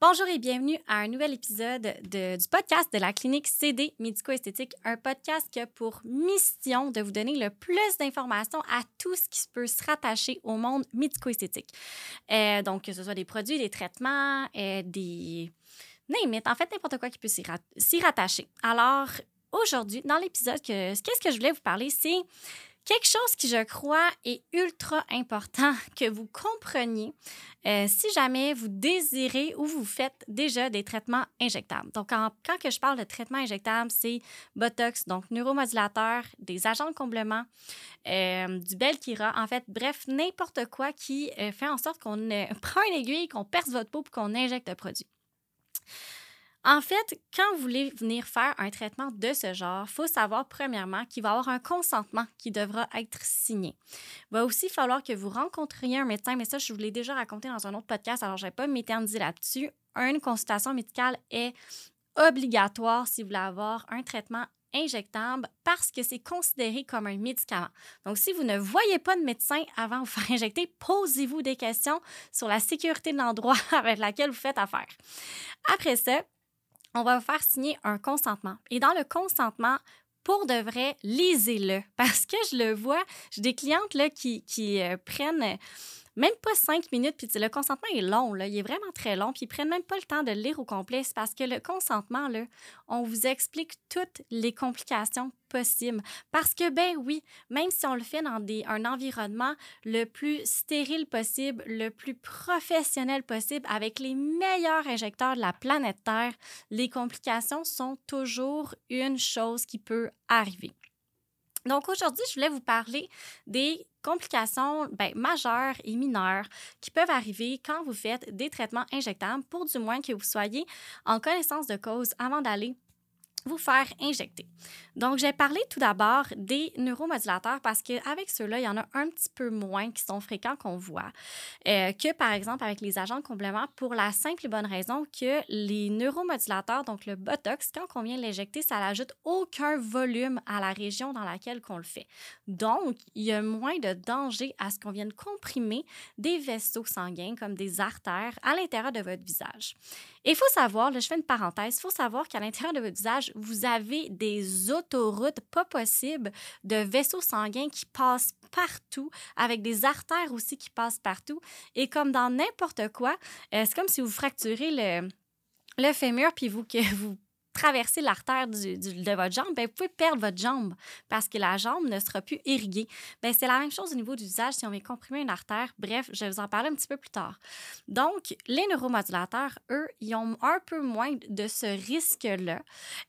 Bonjour et bienvenue à un nouvel épisode de- du podcast de la clinique CD Médico-Esthétique, un podcast qui a pour mission de vous donner le plus d'informations à tout ce qui peut se rattacher au monde médico-esthétique. Euh, donc, que ce soit des produits, des traitements, euh, des... Name it, en fait, n'importe quoi qui peut s'y rat- s'y rattacher. Alors, aujourd'hui, dans l'épisode, que- qu'est-ce que je voulais vous parler, c'est quelque chose qui, je crois, est ultra important que vous compreniez euh, si jamais vous désirez ou vous faites déjà des traitements injectables. Donc, quand que je parle de traitement injectable, c'est Botox, donc neuromodulateur, des agents de comblement, euh, du Belkira, en fait, bref, n'importe quoi qui euh, fait en sorte qu'on prend une aiguille, qu'on perce votre peau puis qu'on injecte le produit. En fait, quand vous voulez venir faire un traitement de ce genre, il faut savoir premièrement qu'il va y avoir un consentement qui devra être signé. Il va aussi falloir que vous rencontriez un médecin, mais ça, je vous l'ai déjà raconté dans un autre podcast, alors je ne vais pas m'éterniser là-dessus. Une consultation médicale est obligatoire si vous voulez avoir un traitement injectable parce que c'est considéré comme un médicament. Donc, si vous ne voyez pas de médecin avant de vous faire injecter, posez-vous des questions sur la sécurité de l'endroit avec lequel vous faites affaire. Après ça, on va vous faire signer un consentement. Et dans le consentement, pour de vrai, lisez-le. Parce que je le vois, j'ai des clientes là, qui, euh, prennent même pas cinq minutes, puis le consentement est long, là, il est vraiment très long, puis ils prennent même pas le temps de le lire au complet. C'est parce que le consentement, là, on vous explique toutes les complications possibles. Parce que, ben oui, même si on le fait dans un environnement le plus stérile possible, le plus professionnel possible, avec les meilleurs injecteurs de la planète Terre, les complications sont toujours une chose qui peut arriver. Donc aujourd'hui, je voulais vous parler des complications ben, majeures et mineures qui peuvent arriver quand vous faites des traitements injectables pour du moins que vous soyez en connaissance de cause avant d'aller vous faire injecter. Donc, j'ai parlé tout d'abord des neuromodulateurs parce qu'avec ceux-là, il y en a un petit peu moins qui sont fréquents qu'on voit euh, que, par exemple, avec les agents de complément pour la simple et bonne raison que les neuromodulateurs, donc le Botox, quand on vient l'injecter, ça n'ajoute aucun volume à la région dans laquelle on le fait. Donc, il y a moins de danger à ce qu'on vienne comprimer des vaisseaux sanguins comme des artères à l'intérieur de votre visage. Et il faut savoir, je fais une parenthèse, il faut savoir qu'à l'intérieur de votre visage, vous avez des autoroutes pas possibles de vaisseaux sanguins qui passent partout, avec des artères aussi qui passent partout. Et comme dans n'importe quoi, euh, c'est comme si vous fracturez le, le fémur puis vous, que vous traversez l'artère de votre jambe, ben, vous pouvez perdre votre jambe parce que la jambe ne sera plus irriguée. Ben, c'est la même chose au niveau du visage si on vient comprimer une artère. Bref, je vais vous en parler un petit peu plus tard. Donc, les neuromodulateurs, eux, ils ont un peu moins de ce risque-là.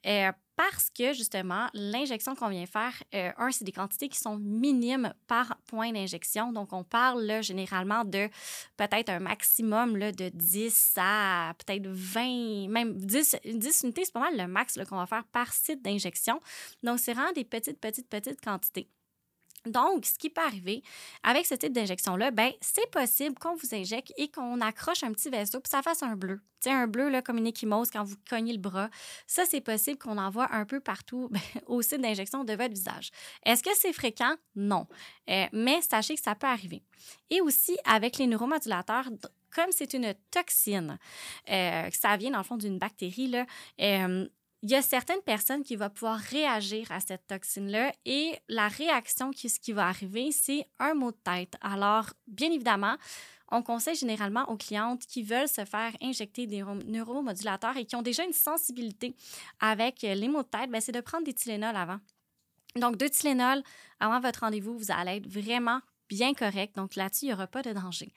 euh, parce que justement, l'injection qu'on vient faire, euh, un, c'est des quantités qui sont minimes par point d'injection. Donc, on parle généralement de peut-être un maximum de 10 à peut-être 20, même 10, 10 unités, c'est pas mal le max qu'on va faire par site d'injection. Donc, c'est vraiment des petites, petites, petites quantités. Donc, ce qui peut arriver avec ce type d'injection-là, ben, c'est possible qu'on vous injecte et qu'on accroche un petit vaisseau puis ça fasse un bleu. Sais, un bleu là, comme une échymose quand vous cognez le bras. Ça, c'est possible qu'on en voit un peu partout ben, au site d'injection de votre visage. Est-ce que c'est fréquent? Non. Euh, mais sachez que ça peut arriver. Et aussi, avec les neuromodulateurs, comme c'est une toxine, euh, ça vient dans le fond d'une bactérie, là, euh, il y a certaines personnes qui vont pouvoir réagir à cette toxine-là et la réaction, qui, ce qui va arriver, c'est un mot de tête. Alors, bien évidemment, on conseille généralement aux clientes qui veulent se faire injecter des neuro- neuromodulateurs et qui ont déjà une sensibilité avec euh, les maux de tête, ben, c'est de prendre des Tylenol avant. Donc, deux Tylenol avant votre rendez-vous, vous allez être vraiment bien correct. Donc, là-dessus, il n'y aura pas de danger.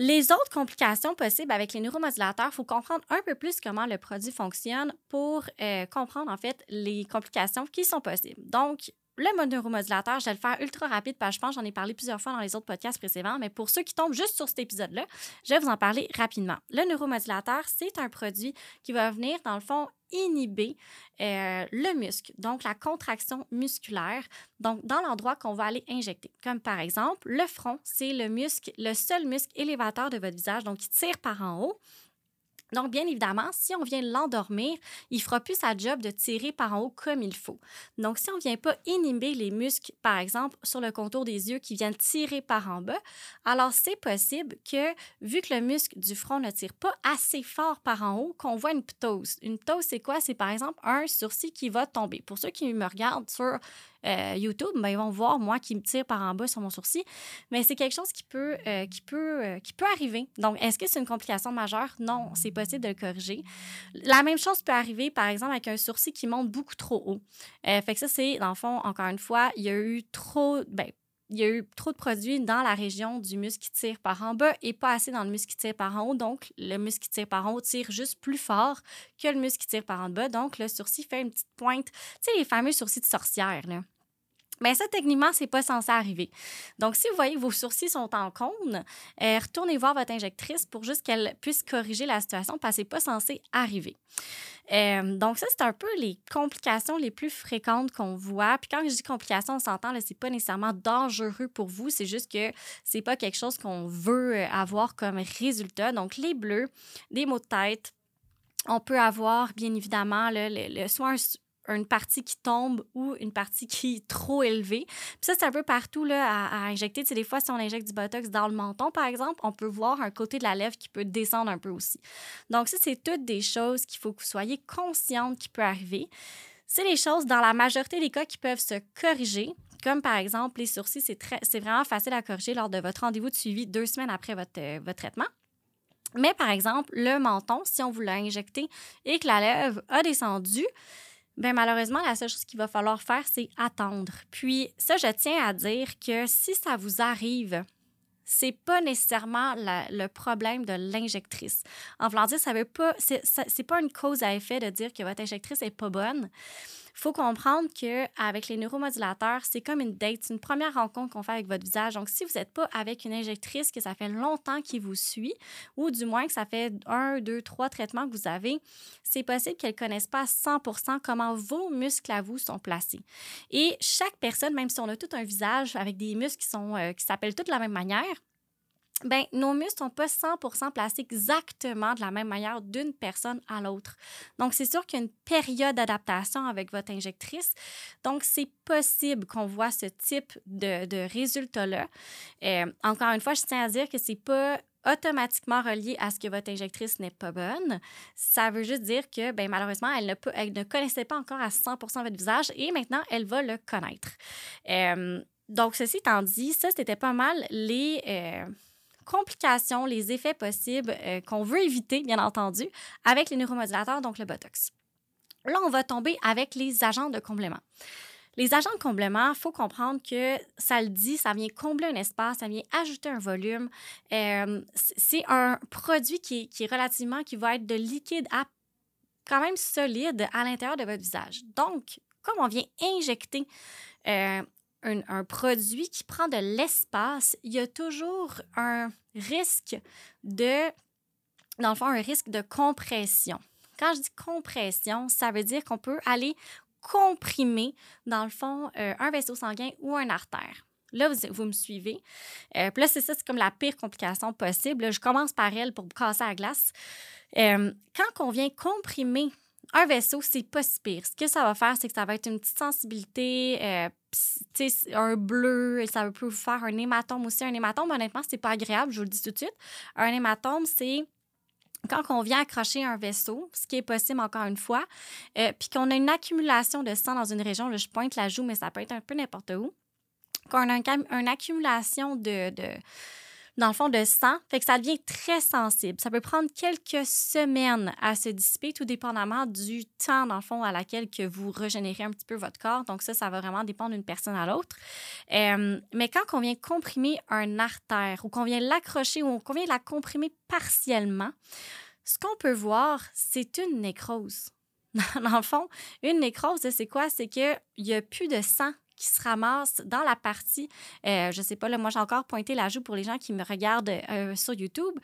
Les autres complications possibles avec les neuromodulateurs, il faut comprendre un peu plus comment le produit fonctionne pour euh, comprendre en fait les complications qui sont possibles. Donc, le neuromodulateur, je vais le faire ultra rapide parce que je pense j'en ai parlé plusieurs fois dans les autres podcasts précédents, mais pour ceux qui tombent juste sur cet épisode-là, je vais vous en parler rapidement. Le neuromodulateur, c'est un produit qui va venir, dans le fond, inhiber euh, le muscle, donc la contraction musculaire, donc dans l'endroit qu'on va aller injecter. Comme par exemple, le front, c'est le muscle, le seul muscle élévateur de votre visage, donc qui tire par en haut. Donc, bien évidemment, si on vient l'endormir, il fera plus sa job de tirer par en haut comme il faut. Donc, si on ne vient pas inhiber les muscles, par exemple, sur le contour des yeux qui viennent tirer par en bas, alors c'est possible que, vu que le muscle du front ne tire pas assez fort par en haut, qu'on voit une ptose. Une ptose, c'est quoi? C'est par exemple un sourcil qui va tomber. Pour ceux qui me regardent sur euh, YouTube, ben, ils vont voir moi qui me tire par en bas sur mon sourcil. Mais c'est quelque chose qui peut, euh, qui, peut, euh, qui peut arriver. Donc, est-ce que c'est une complication majeure? Non, c'est possible de le corriger. La même chose peut arriver, par exemple, avec un sourcil qui monte beaucoup trop haut. fait ça, c'est, dans le fond, encore une fois, il y a eu trop, ben, il y a eu trop de produits dans la région du muscle qui tire par en bas et pas assez dans le muscle qui tire par en haut. Donc, le muscle qui tire par en haut tire juste plus fort que le muscle qui tire par en bas. Donc, le sourcil fait une petite pointe. Tu sais, les fameux sourcils de sorcière, là. Mais ça, techniquement, c'est pas censé arriver. Donc, si vous voyez que vos sourcils sont en cône, euh, retournez voir votre injectrice pour juste qu'elle puisse corriger la situation parce que c'est pas censé arriver. Euh, donc, ça, c'est un peu les complications les plus fréquentes qu'on voit. Puis quand je dis complications, on s'entend, ce n'est pas nécessairement dangereux pour vous, c'est juste que c'est pas quelque chose qu'on veut euh, avoir comme résultat. Donc, les bleus, des maux de tête, on peut avoir, bien évidemment, le, le, soit une partie qui tombe ou une partie qui est trop élevée. Puis ça, c'est un peu partout là, à, injecter. Tu sais, des fois, si on injecte du Botox dans le menton, par exemple, on peut voir un côté de la lèvre qui peut descendre un peu aussi. Donc ça, c'est toutes des choses qu'il faut que vous soyez consciente qui peut arriver. C'est les choses, dans la majorité des cas, qui peuvent se corriger. Comme par exemple, les sourcils, c'est, très, c'est vraiment facile à corriger lors de votre rendez-vous de suivi deux semaines après votre, euh, votre traitement. Mais par exemple, le menton, si on vous l'a injecté et que la lèvre a descendu, Bien, malheureusement, la seule chose qu'il va falloir faire, c'est attendre. Puis, ça, je tiens à dire que si ça vous arrive, c'est pas nécessairement le problème de l'injectrice. En voulant dire, ça veut pas, c'est pas une cause à effet de dire que votre injectrice est pas bonne faut comprendre qu'avec les neuromodulateurs, c'est comme une date, c'est une première rencontre qu'on fait avec votre visage. Donc, si vous n'êtes pas avec une injectrice que ça fait longtemps qu'il vous suit, ou du moins que ça fait un, deux, trois traitements que vous avez, c'est possible qu'elle ne connaisse pas à 100% comment vos muscles à vous sont placés. Et chaque personne, même si on a tout un visage avec des muscles qui, euh, qui s'appellent tous de la même manière, ben, nos muscles ne sont pas 100% placés exactement de la même manière d'une personne à l'autre. Donc, c'est sûr qu'il y a une période d'adaptation avec votre injectrice. Donc, c'est possible qu'on voit ce type de, de résultat-là. Euh, encore une fois, je tiens à dire que ce n'est pas automatiquement relié à ce que votre injectrice n'est pas bonne. Ça veut juste dire que, ben, malheureusement, elle ne, peut, elle ne connaissait pas encore à 100 votre visage et maintenant, elle va le connaître. Euh, donc, ceci étant dit, ça, c'était pas mal les... Euh, complications, les effets possibles euh, qu'on veut éviter, bien entendu, avec les neuromodulateurs, donc le Botox. Là, on va tomber avec les agents de complément. Les agents de complément, il faut comprendre que ça le dit, ça vient combler un espace, ça vient ajouter un volume. Euh, c'est un produit qui, est relativement, qui va être de liquide à quand même solide à l'intérieur de votre visage. Donc, comme on vient injecter euh, un, produit qui prend de l'espace, il y a toujours un risque de, dans le fond, un risque de compression. Quand je dis compression, ça veut dire qu'on peut aller comprimer, dans le fond, euh, un vaisseau sanguin ou un artère. Là, vous, me suivez. Euh, puis là, c'est ça, c'est comme la pire complication possible. je commence par elle pour casser la glace. Euh, quand on vient comprimer un vaisseau, c'est pas si pire. Ce que ça va faire, c'est que ça va être une petite sensibilité, euh, un bleu, ça peut vous faire un hématome aussi. Un hématome, honnêtement, c'est pas agréable, je vous le dis tout de suite. Un hématome, c'est quand on vient accrocher un vaisseau, ce qui est possible encore une fois, euh, puis qu'on a une accumulation de sang dans une région, là, je pointe la joue, mais ça peut être un peu n'importe où, qu'on a une accumulation de dans le fond, de sang. Fait que ça devient très sensible. Ça peut prendre quelques semaines à se dissiper, tout dépendamment du temps, dans le fond, à laquelle que vous régénérez un petit peu votre corps. Donc ça, ça va vraiment dépendre d'une personne à l'autre. Euh, mais quand on vient comprimer un artère ou qu'on vient l'accrocher ou qu'on vient la comprimer partiellement, ce qu'on peut voir, c'est une nécrose. Dans le fond, une nécrose, c'est quoi? C'est qu'il n'y a plus de sang qui se ramasse dans la partie, euh, je sais pas, là, moi j'ai encore pointé la joue pour les gens qui me regardent euh, sur YouTube.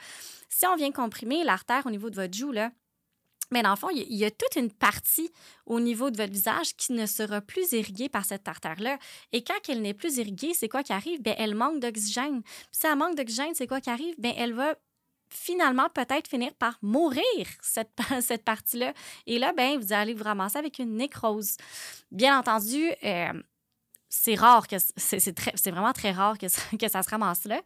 Si on vient comprimer l'artère au niveau de votre joue, là, mais dans le fond, il y a toute une partie au niveau de votre visage qui ne sera plus irriguée par cette artère-là. Et quand elle n'est plus irriguée, c'est quoi qui arrive? Bien, elle manque d'oxygène. Si elle manque d'oxygène, c'est quoi qui arrive? Bien, elle va finalement peut-être finir par mourir, cette, cette partie-là. Et là, ben, vous allez vous ramasser avec une nécrose. Bien entendu, euh, c'est rare que c'est vraiment très rare que ça, que ça se ramasse là.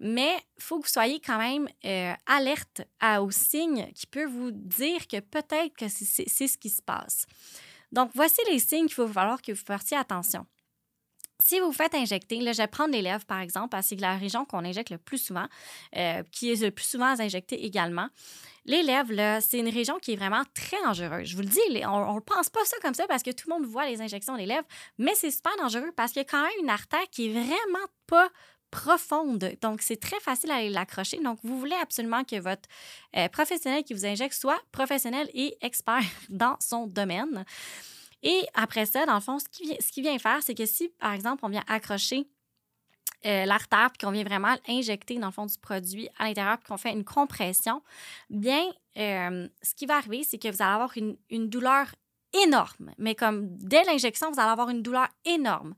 Mais il faut que vous soyez quand même euh, alerte aux signes qui peuvent vous dire que peut-être que c'est ce qui se passe. Donc, voici les signes qu'il va falloir que vous fassiez attention. Si vous faites injecter, là, je vais prendre les lèvres, par exemple, parce que c'est la région qu'on injecte le plus souvent, euh, qui est le plus souvent injectée également. Les lèvres, là, c'est une région qui est vraiment très dangereuse. Je vous le dis, on ne pense pas ça comme ça parce que tout le monde voit les injections des lèvres, mais c'est super dangereux parce qu'il y a quand même une artère qui est vraiment pas profonde. Donc, c'est très facile à l'accrocher. Donc, vous voulez absolument que votre euh, professionnel qui vous injecte soit professionnel et expert dans son domaine. Et après ça, dans le fond, ce qu'il ce vient faire, c'est que si, par exemple, on vient accrocher euh, l'artère, puis qu'on vient vraiment injecter, dans le fond, du produit à l'intérieur, puis qu'on fait une compression, bien, euh, ce qui va arriver, c'est que vous allez avoir une, une douleur énorme. Mais comme dès l'injection, vous allez avoir une douleur énorme.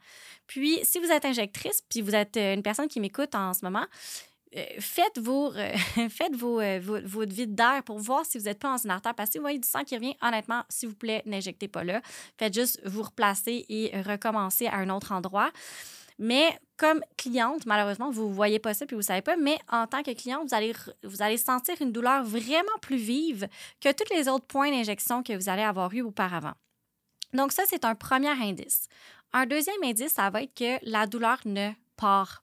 Puis, si vous êtes injectrice, puis vous êtes euh, une personne qui m'écoute en ce moment, euh, faites, vos, euh, faites euh, votre vide d'air pour voir si vous n'êtes pas dans une. Parce que si vous voyez du sang qui revient, honnêtement, s'il vous plaît, n'injectez pas là. Faites juste vous replacer et recommencer à un autre endroit. Mais comme cliente, malheureusement, vous ne voyez pas ça puis vous ne savez pas, mais en tant que cliente, vous allez, vous allez sentir une douleur vraiment plus vive que tous les autres points d'injection que vous allez avoir eu auparavant. Donc ça, c'est un premier indice. Un deuxième indice, ça va être que la douleur ne part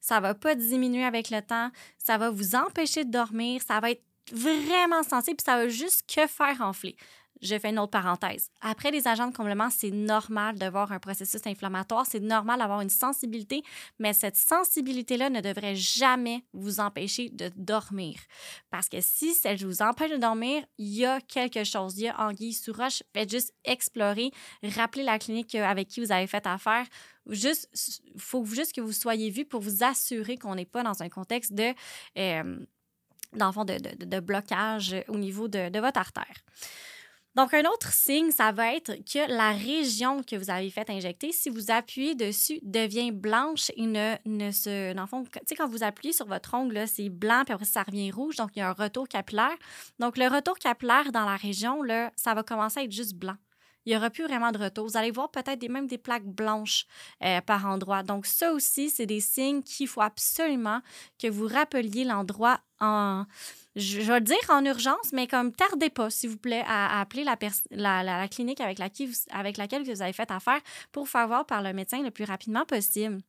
Ça va pas diminuer avec le temps, ça va vous empêcher de dormir, ça va être vraiment sensible, puis ça va juste que faire enfler. Je fais une autre parenthèse. Après les agents de comblement, c'est normal de voir un processus inflammatoire, c'est normal d'avoir une sensibilité, mais cette sensibilité-là ne devrait jamais vous empêcher de dormir. Parce que si ça vous empêche de dormir, il y a quelque chose, il y a anguille sous roche. Faites juste explorer, rappelez la clinique avec qui vous avez fait affaire. Juste, faut juste que vous soyez vu pour vous assurer qu'on n'est pas dans un contexte de, euh, de, blocage au niveau de votre artère. Donc, un autre signe, ça va être que la région que vous avez fait injecter, si vous appuyez dessus, devient blanche et ne, ne se. Dans le fond, tu sais, quand vous appuyez sur votre ongle, c'est blanc, puis après, ça revient rouge. Donc, il y a un retour capillaire. Donc, le retour capillaire dans la région, là, ça va commencer à être juste blanc il n'y aura plus vraiment de retour. Vous allez voir peut-être même des plaques blanches euh, par endroit. Donc, ça aussi, c'est des signes qu'il faut absolument que vous rappeliez l'endroit en je, vais le dire en urgence, mais comme tardez pas, s'il vous plaît, à, appeler la, clinique avec, avec laquelle vous avez fait affaire pour faire voir par le médecin le plus rapidement possible.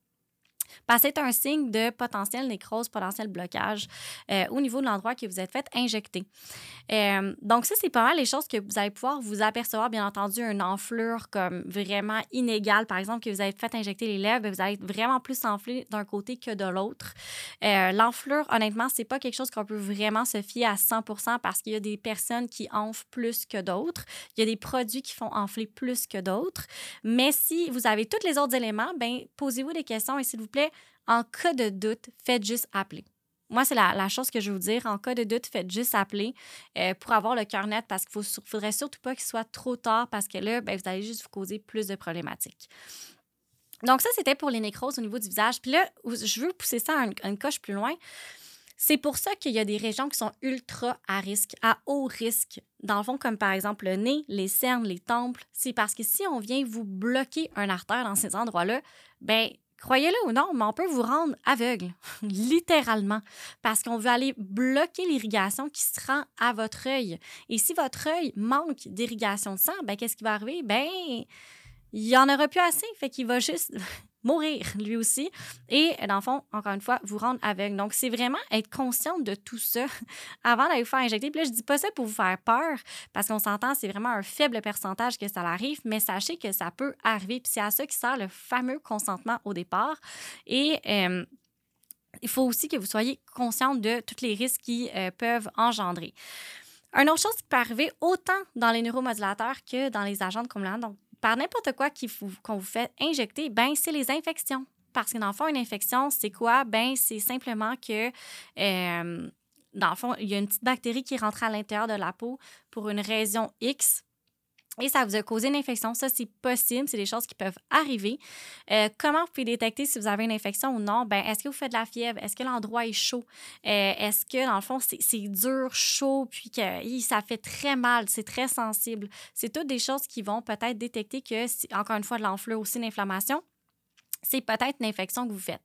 C'est un signe de potentiel nécrose, potentiel blocage euh, au niveau de l'endroit que vous êtes fait injecter. Euh, donc, ça, c'est pas mal les choses que vous allez pouvoir vous apercevoir, bien entendu, une enflure comme vraiment inégale. Par exemple, que vous avez fait injecter les lèvres, vous allez être vraiment plus enflé d'un côté que de l'autre. Euh, l'enflure, honnêtement, c'est pas quelque chose qu'on peut vraiment se fier à 100% parce qu'il y a des personnes qui enflent plus que d'autres. Il y a des produits qui font enfler plus que d'autres. Mais si vous avez tous les autres éléments, ben posez-vous des questions et s'il vous plaît, en cas de doute, faites juste appeler. Moi, c'est la, chose que je veux vous dire. En cas de doute, faites juste appeler euh, pour avoir le cœur net parce qu'il ne faudrait surtout pas qu'il soit trop tard parce que là, ben, vous allez juste vous causer plus de problématiques. Donc, ça, c'était pour les nécroses au niveau du visage. Puis là, je veux pousser ça à une, coche plus loin. C'est pour ça qu'il y a des régions qui sont ultra à risque, à haut risque. Dans le fond, comme par exemple le nez, les cernes, les temples. C'est parce que si on vient vous bloquer un artère dans ces endroits-là, ben Croyez-le ou non, mais on peut vous rendre aveugle, littéralement, parce qu'on veut aller bloquer l'irrigation qui se rend à votre œil. Et si votre œil manque d'irrigation de sang, ben, qu'est-ce qui va arriver? Ben, il n'y en aura plus assez, fait qu'il va juste mourir lui aussi. Et dans le fond, encore une fois, vous rendre aveugle. Donc, c'est vraiment être consciente de tout ça avant d'aller vous faire injecter. Puis là, je dis pas ça pour vous faire peur, parce qu'on s'entend, c'est vraiment un faible pourcentage que ça arrive, mais sachez que ça peut arriver. Puis c'est à ça qui sert le fameux consentement au départ. Et euh, il faut aussi que vous soyez consciente de tous les risques qui euh, peuvent engendrer. Une autre chose qui peut arriver autant dans les neuromodulateurs que dans les agents de complément, donc par n'importe quoi qu'on vous fait injecter, ben c'est les infections. Parce que dans le fond, une infection, c'est quoi? Ben c'est simplement que, euh, dans le fond, il y a une petite bactérie qui rentre à l'intérieur de la peau pour une raison X. et ça vous a causé une infection. Ça, c'est possible. C'est des choses qui peuvent arriver. Euh, comment vous pouvez détecter si vous avez une infection ou non? Ben, est-ce que vous faites de la fièvre? Est-ce que l'endroit est chaud? Euh, est-ce que, dans le fond, c'est dur, chaud, puis que ça fait très mal, c'est très sensible? C'est toutes des choses qui vont peut-être détecter que, encore une fois, de l'enflure, aussi une inflammation c'est peut-être une infection que vous faites.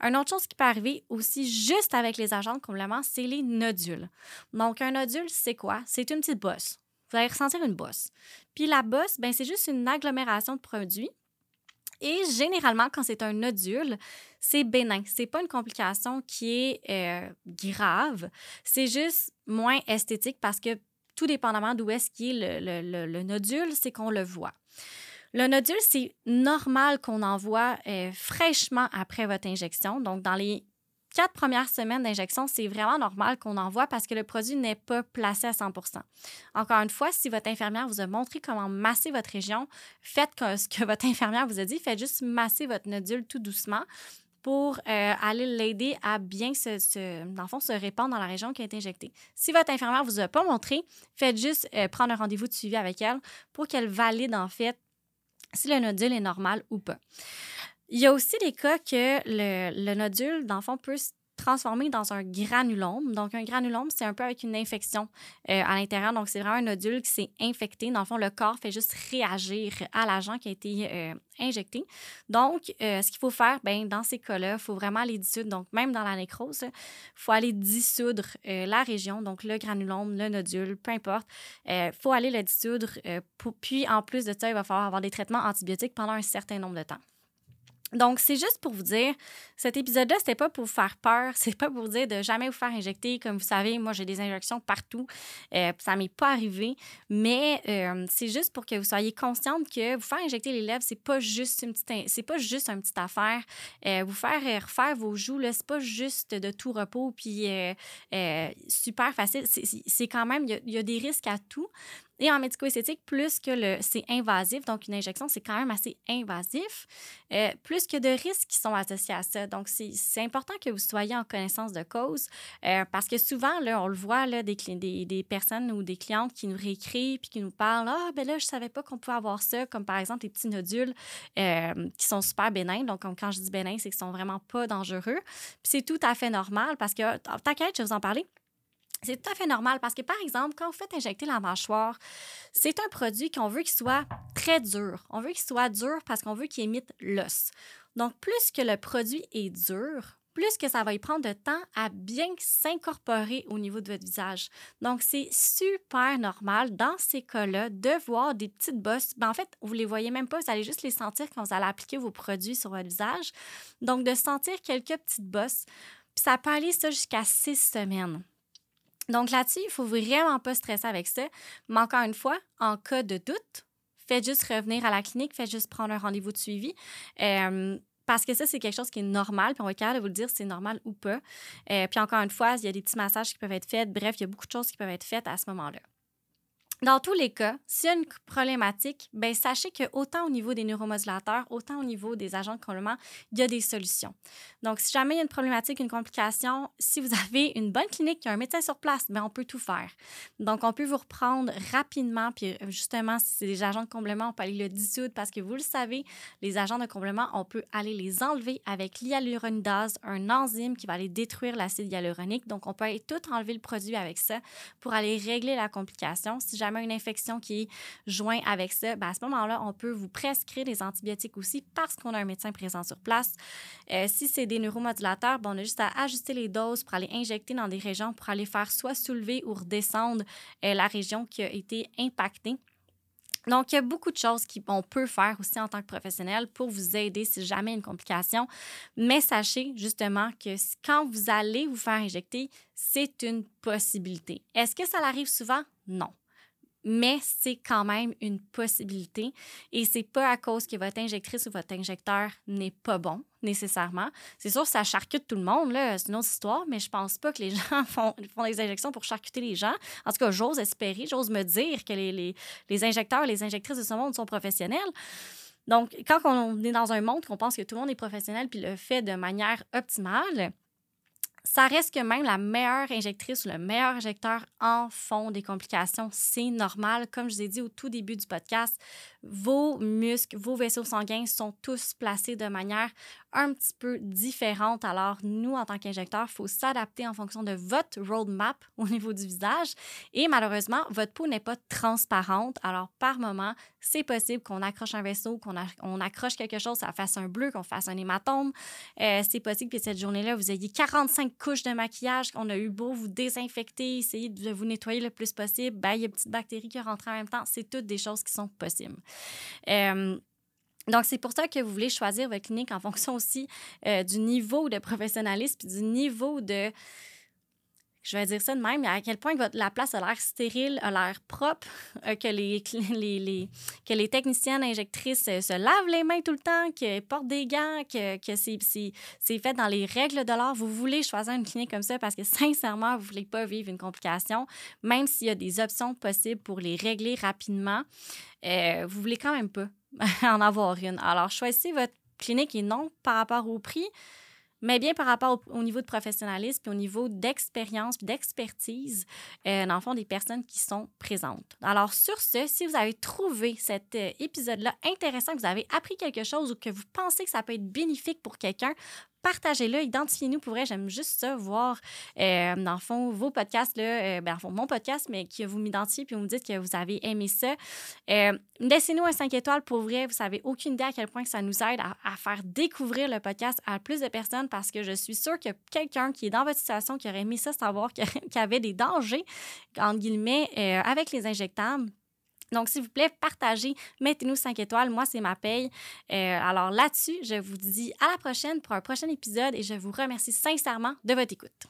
Une autre chose qui peut arriver aussi juste avec les agents de complément, c'est les nodules. Donc, un nodule, c'est quoi? C'est une petite bosse vous allez ressentir une bosse. Puis la bosse, ben, c'est juste une agglomération de produits. Et généralement, quand c'est un nodule, c'est bénin. C'est pas une complication qui est euh, grave. C'est juste moins esthétique parce que tout dépendamment d'où est-ce qu'il est le, le, nodule, c'est qu'on le voit. Le nodule, c'est normal qu'on en voit euh, fraîchement après votre injection. Donc, dans les quatre premières semaines d'injection, c'est vraiment normal qu'on en voit parce que le produit n'est pas placé à 100% Encore une fois, si votre infirmière vous a montré comment masser votre région, faites ce que votre infirmière vous a dit. Faites juste masser votre nodule tout doucement pour euh, aller l'aider à bien se, se répandre dans la région qui a été injectée. Si votre infirmière vous a pas montré, faites juste euh, prendre un rendez-vous de suivi avec elle pour qu'elle valide en fait si le nodule est normal ou pas. Il y a aussi des cas que le, le nodule, dans le fond, peut se transformer dans un granulome. Donc, un granulome, c'est un peu avec une infection euh, à l'intérieur. Donc, c'est vraiment un nodule qui s'est infecté. Dans le fond, le corps fait juste réagir à l'agent qui a été euh, injecté. Donc, euh, ce qu'il faut faire, ben, dans ces cas-là, il faut vraiment aller dissoudre. Donc, même dans la nécrose, il faut aller dissoudre la région, donc le granulome, le nodule, peu importe. Il faut aller le dissoudre. puis, en plus de ça, il va falloir avoir des traitements antibiotiques pendant un certain nombre de temps. Donc, c'est juste pour vous dire, cet épisode-là, c'était pas pour vous faire peur, c'est pas pour vous dire de jamais vous faire injecter. Comme vous savez, moi, j'ai des injections partout. Euh, ça m'est pas arrivé, mais euh, c'est juste pour que vous soyez consciente que vous faire injecter les lèvres, c'est pas juste pas juste une petite affaire. Euh, vous faire refaire vos joues, là, c'est pas juste de tout repos puis super facile. C'est quand même, il y, a des risques à tout, et en médico-esthétique, plus que le, c'est invasif, donc une injection, c'est quand même assez invasif, euh, plus que de risques qui sont associés à ça. Donc, c'est, important que vous soyez en connaissance de cause euh, parce que souvent, là, on le voit, là, des, des, personnes ou des clientes qui nous réécrivent puis qui nous parlent Ah, ben là, je savais pas qu'on pouvait avoir ça, comme par exemple des petits nodules euh, qui sont super bénins. Donc, quand je dis bénins, c'est qu'ils sont vraiment pas dangereux. Puis c'est tout à fait normal parce que, t'inquiète, je vais vous en parler. C'est tout à fait normal parce que, par exemple, quand vous faites injecter la mâchoire, c'est un produit qu'on veut qu'il soit très dur. On veut qu'il soit dur parce qu'on veut qu'il émite l'os. Donc, plus que le produit est dur, plus que ça va y prendre de temps à bien s'incorporer au niveau de votre visage. Donc, c'est super normal dans ces cas-là de voir des petites bosses. Ben, en fait, vous les voyez même pas, vous allez juste les sentir quand vous allez appliquer vos produits sur votre visage. Donc, de sentir quelques petites bosses. Puis ça peut aller ça jusqu'à six semaines. Donc là-dessus, il ne faut vraiment pas stresser avec ça. Mais encore une fois, en cas de doute, faites juste revenir à la clinique, faites juste prendre un rendez-vous de suivi. Euh, parce que ça, c'est quelque chose qui est normal, puis on va être capable de vous le dire si c'est normal ou pas. Euh, puis encore une fois, il y a des petits massages qui peuvent être faits. Bref, il y a beaucoup de choses qui peuvent être faites à ce moment-là. Dans tous les cas, s'il y a une problématique, ben sachez que autant au niveau des neuromodulateurs, autant au niveau des agents de comblement, il y a des solutions. Donc, si jamais il y a une problématique, une complication, si vous avez une bonne clinique, un médecin sur place, ben on peut tout faire. Donc, on peut vous reprendre rapidement, puis euh, justement, si c'est des agents de comblement, on peut aller le dissoudre parce que vous le savez, les agents de comblement, on peut aller les enlever avec l'hyaluronidase, un enzyme qui va aller détruire l'acide hyaluronique. Donc, on peut aller tout enlever le produit avec ça pour aller régler la complication. Si une infection qui est jointe avec ça, ben, à ce moment-là, on peut vous prescrire des antibiotiques aussi parce qu'on a un médecin présent sur place. Euh, si c'est des neuromodulateurs, ben, on a juste à ajuster les doses pour aller injecter dans des régions pour aller faire soit soulever ou redescendre euh, la région qui a été impactée. Donc, il y a beaucoup de choses qu'on peut faire aussi en tant que professionnel pour vous aider si jamais une complication. Mais sachez justement que quand vous allez vous faire injecter, c'est une possibilité. Est-ce que ça arrive souvent? Non mais c'est quand même une possibilité. Et c'est pas à cause que votre injectrice ou votre injecteur n'est pas bon, nécessairement. C'est sûr, ça charcute tout le monde, là, c'est une autre histoire, mais je pense pas que les gens font, des injections pour charcuter les gens. En tout cas, j'ose espérer, j'ose me dire que les injecteurs et les injectrices de ce monde sont professionnels. Donc, quand on est dans un monde qu'on pense que tout le monde est professionnel puis le fait de manière optimale, ça reste que même la meilleure injectrice ou le meilleur injecteur en font des complications. C'est normal. Comme je vous ai dit au tout début du podcast, vos muscles, vos vaisseaux sanguins sont tous placés de manière un petit peu différente. Alors, nous, en tant qu'injecteurs, il faut s'adapter en fonction de votre roadmap au niveau du visage. Et malheureusement, votre peau n'est pas transparente. Alors, par moment, c'est possible qu'on accroche un vaisseau, qu'on on accroche quelque chose, ça fasse un bleu, qu'on fasse un hématome. Euh, c'est possible que cette journée-là, vous ayez 45 couches de maquillage, qu'on a eu beau vous désinfecter, essayer de vous nettoyer le plus possible. Ben, il y a une petite bactérie qui rentre en même temps. C'est toutes des choses qui sont possibles. Euh, donc, c'est pour ça que vous voulez choisir votre clinique en fonction aussi euh, du niveau de professionnalisme du niveau de je vais dire ça de même, à quel point votre, la place a l'air stérile, a l'air propre, euh, que, les, les, que les techniciennes injectrices se lavent les mains tout le temps, qu'elles portent des gants, que, que c'est fait dans les règles de l'art. Vous voulez choisir une clinique comme ça parce que sincèrement, vous ne voulez pas vivre une complication, même s'il y a des options possibles pour les régler rapidement. Euh, vous voulez quand même pas en avoir une. Alors, choisissez votre clinique et non par rapport au prix mais bien par rapport au, niveau de professionnalisme et au niveau d'expérience, d'expertise, euh, dans le fond, des personnes qui sont présentes. Alors, sur ce, si vous avez trouvé cet euh, épisode-là intéressant, que vous avez appris quelque chose ou que vous pensez que ça peut être bénéfique pour quelqu'un, partagez-le, identifiez-nous. Pour vrai, j'aime juste ça, voir, euh, dans le fond, vos podcasts, là, euh, ben, mon podcast, mais que vous m'identifiez puis vous me dites que vous avez aimé ça. Euh, laissez-nous un 5 étoiles. Pour vrai, vous savez aucune idée à quel point ça nous aide à, faire découvrir le podcast à plus de personnes parce que je suis sûre que quelqu'un qui est dans votre situation, qui aurait aimé ça, savoir qu'il y avait des dangers, entre guillemets, avec les injectables, donc, s'il vous plaît, partagez, mettez-nous 5 étoiles. Moi, c'est ma paye. Euh, alors là-dessus, je vous dis à la prochaine pour un prochain épisode et je vous remercie sincèrement de votre écoute.